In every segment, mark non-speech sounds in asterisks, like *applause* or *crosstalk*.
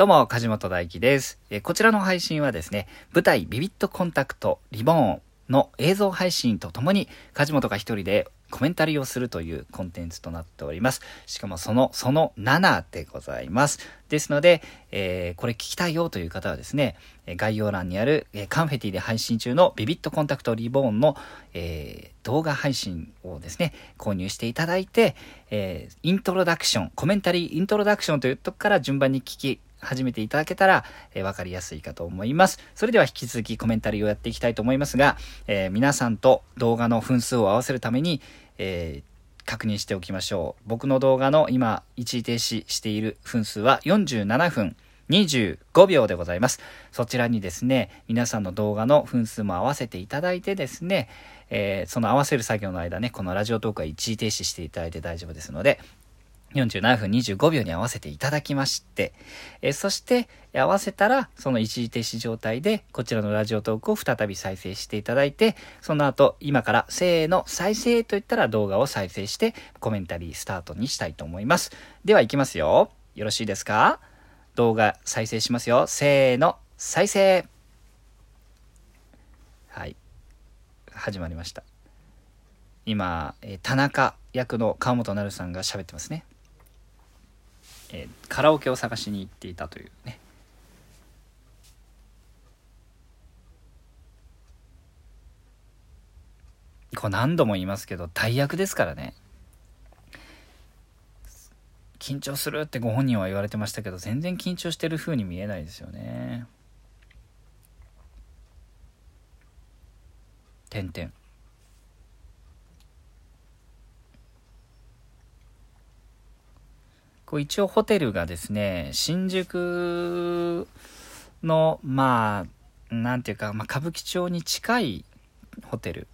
どうも、梶本大輝です。えこちらの配信はですね、舞台ビビットコンタクトリボーンの映像配信とともに、梶本が一人でコメンタリーをするというコンテンツとなっております。しかもその、その7でございます。ですので、えーこれ聞きたいよという方はですね、概要欄にある、えカンフェティで配信中のビビットコンタクトリボーンの、えー動画配信をですね、購入していただいて、えーイントロダクション、コメンタリーイントロダクションというとこから順番に聞き始めていただけたら、えーわかりやすいかと思います。それでは引き続きコメンタリーをやっていきたいと思いますが、えー皆さんと動画の分数を合わせるために、えー確認しておきましょう。僕の動画の今、一時停止している分数は47分25秒でございます。そちらにですね、皆さんの動画の分数も合わせていただいてですね、えーその合わせる作業の間ね、このラジオトークは一時停止していただいて大丈夫ですので、47分25秒に合わせていただきまして、えそして合わせたらその一時停止状態でこちらのラジオトークを再び再生していただいてその後今からせーの再生と言ったら動画を再生してコメンタリースタートにしたいと思います。では行きますよ。よろしいですか？動画再生しますよ。せーの再生。はい。始まりました。今、え田中役の川本なるさんが喋ってますね。えーカラオケを探しに行っていたというね。これ何度も言いますけど大役ですからね。緊張するってご本人は言われてましたけど全然緊張してる風に見えないですよね。てんてんこう一応ホテルがですね新宿のまあなんていうか、まあ、歌舞伎町に近いホテル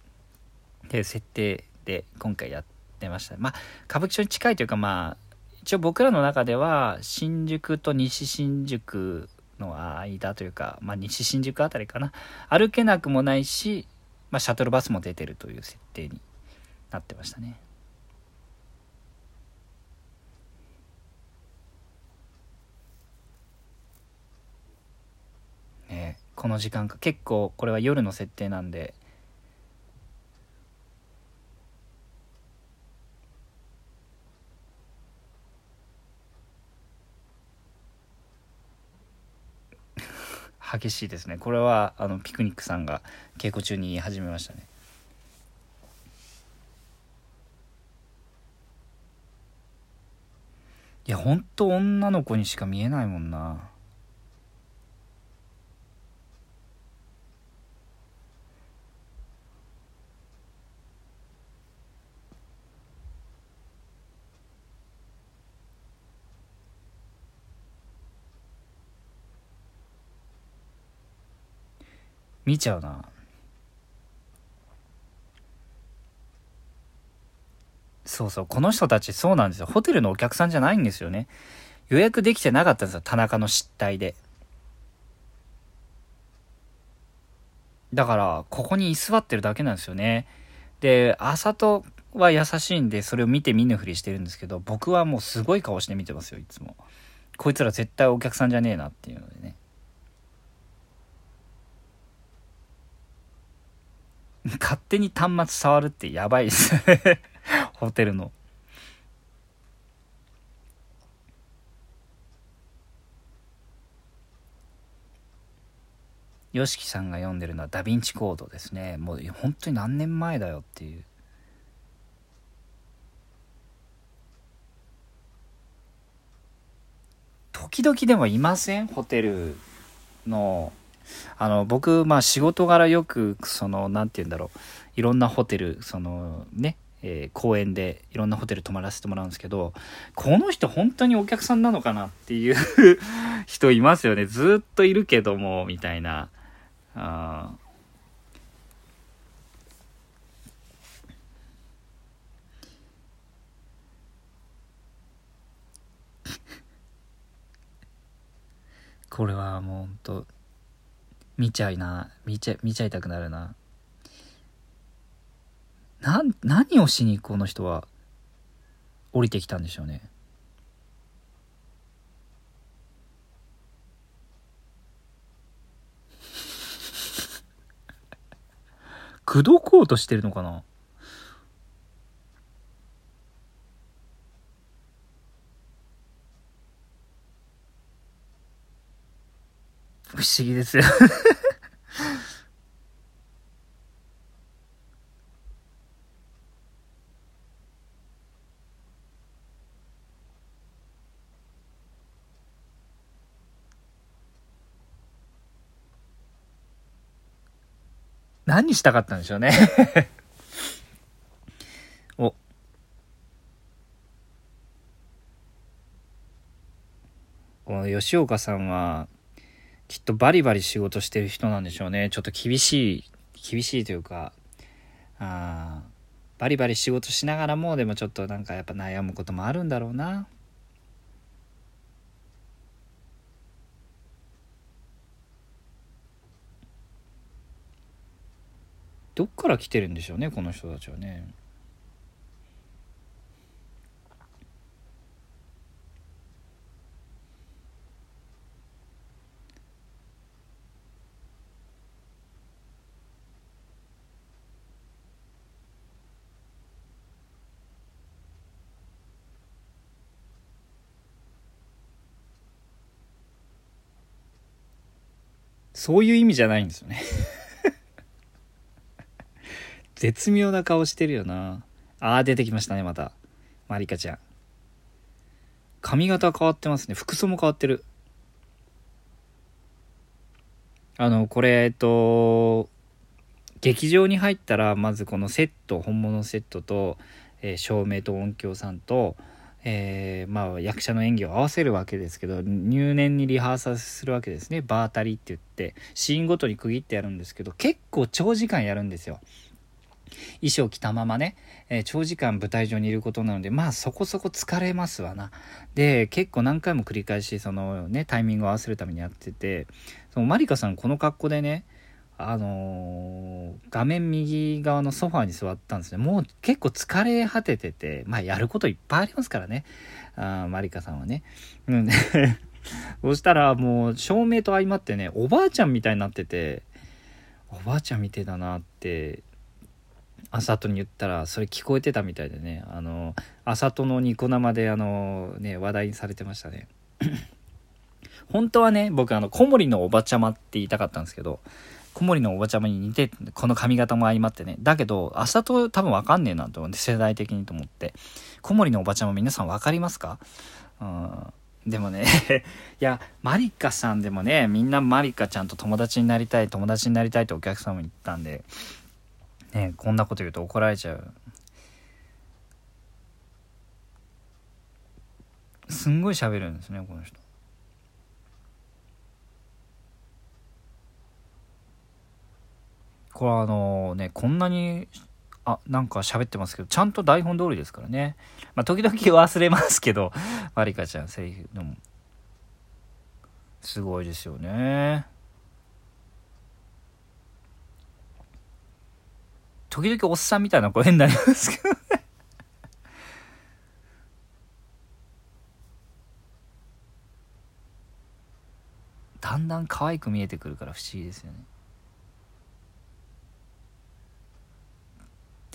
っていう設定で今回やってました。まあ歌舞伎町に近いというかまあ一応僕らの中では新宿と西新宿の間というか、まあ、西新宿あたりかな。歩けなくもないし、まあ、シャトルバスも出てるという設定になってましたねねこの時間か。結構これは夜の設定なんで。激しいですね。これはあのピクニックさんが稽古中に言い始めましたね。いやほんと女の子にしか見えないもんな。見ちゃうな。そうそうこの人たちそうなんですよ。ホテルのお客さんじゃないんですよね。予約できてなかったんですよ。田中の失態で。だからここに居座ってるだけなんですよね。で朝とは優しいんでそれを見て見ぬふりしてるんですけど僕はもうすごい顔して見てますよいつも。こいつら絶対お客さんじゃねえなっていうのでね *laughs* 勝手に端末触るってやばいです。ね *laughs* ホテルの。よしきさんが読んでるのはダヴィンチコードですね。もう本当に何年前だよっていう。時々でもいません？ホテルの。あの僕まあ仕事柄よくその何て言うんだろう。いろんなホテルそのね、えー公園でいろんなホテル泊まらせてもらうんですけどこの人本当にお客さんなのかなっていう *laughs* 人いますよね。ずっといるけどもみたいな。あ *laughs* これはもうほんと見ちゃいな。見ちゃ、見ちゃいたくなるな。な、何をしにこの人は降りてきたんでしょうね。*laughs* 口説こうとしてるのかな？不思議ですよ何したかったんでしょうね *laughs* お。この吉岡さんは、きっとバリバリ仕事してる人なんでしょうね。ちょっと厳しい、厳しいというか、あバリバリ仕事しながらも、でもちょっとなんかやっぱ悩むこともあるんだろうな。どっから来てるんでしょうねこの人たちはね。そういう意味じゃないんですよね *laughs* 絶妙な顔してるよな。あー、出てきましたね、また。マリカちゃん。髪型変わってますね。服装も変わってる。あの、これ、えっと、劇場に入ったら、まずこのセット、本物セットと、えー、照明と音響さんと、えー、まあ、役者の演技を合わせるわけですけど入念にリハーサルするわけですね。場当たりって言ってシーンごとに区切ってやるんですけど結構長時間やるんですよ。衣装着たままね、えー、長時間舞台上にいることなので、まあそこそこ疲れますわな。で、結構何回も繰り返し、そのね、タイミングを合わせるためにやってて、そのマリカさんこの格好でね、あのー、画面右側のソファーに座ったんですね。もう結構疲れ果ててて、まあやることいっぱいありますからね。あマリカさんはね。うん、*laughs* そしたらもう照明と相まってね、おばあちゃんみたいになってて、おばあちゃんみてえだなってあさとに言ったらそれ聞こえてたみたいでねあのあさとのニコ生であのね話題にされてましたね *coughs* 本当はね僕あの小森のおばちゃまって言いたかったんですけど小森のおばちゃまに似てこの髪型も相まってね。だけどあさと多分わかんねえなと思って世代的にと思って。小森のおばちゃま皆さん分かりますか？うん。でもね *laughs* いや、マリカさんでもね、みんなマリカちゃんと友達になりたい、友達になりたいってお客様に言ったんで、ねこんなこと言うと怒られちゃう。すんごい喋るんですねこの人。これはあのねこんなにあなんか喋ってますけどちゃんと台本通りですからね。まあ時々忘れますけど *laughs* マリカちゃんセリフでも。すごいですよね。時々おっさんみたいな声になりますけどね。*laughs* だんだん可愛く見えてくるから不思議ですよね。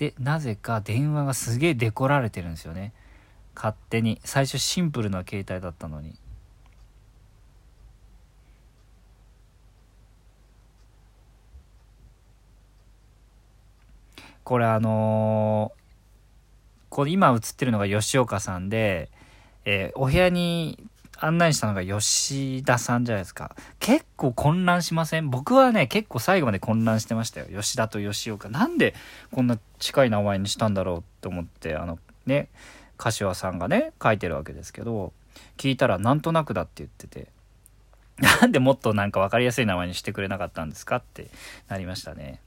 でなぜか電話がすげえデコられてるんですよね。勝手に。最初シンプルな携帯だったのに。これあのー、これ今映ってるのが吉岡さんで、えー、お部屋に案内したのが吉田さんじゃないですか。結構混乱しません？僕はね、結構最後まで混乱してましたよ。吉田と吉岡。なんでこんな近い名前にしたんだろうって思って、あのね、柏さんがね、書いてるわけですけど、聞いたらなんとなくだって言ってて、なんでもっとなんか分かりやすい名前にしてくれなかったんですかってなりましたね。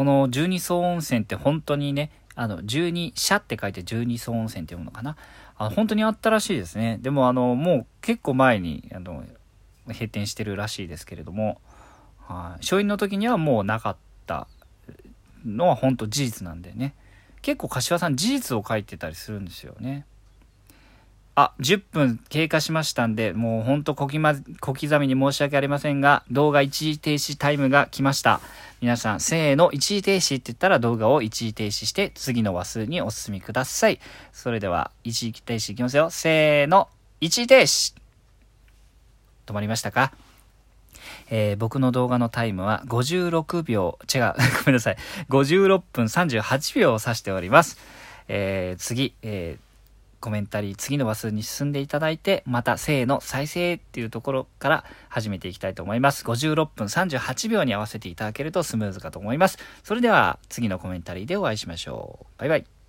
この十二層温泉って本当にね、あの、十二社って書いて十二層温泉って読むのかな？あ本当にあったらしいですね。でもあの、もう結構前に、あの、閉店してるらしいですけれども、はい。初印の時にはもうなかったのは本当事実なんでね。結構柏さん事実を書いてたりするんですよね。あ、10分経過しましたんで、もうほんと小刻みに申し訳ありませんが、動画一時停止タイムが来ました。皆さん、せーの、一時停止って言ったら動画を一時停止して、次の話数にお進みください。それでは、一時停止いきますよ。せーの、一時停止止まりましたか？えー、僕の動画のタイムは56秒、違う、*laughs* ごめんなさい。56分38秒を指しております。えー、次、えーコメンタリー次の話数に進んでいただいて、また、せーの、再生っていうところから始めていきたいと思います。56分38秒に合わせていただけるとスムーズかと思います。それでは、次のコメンタリーでお会いしましょう。バイバイ。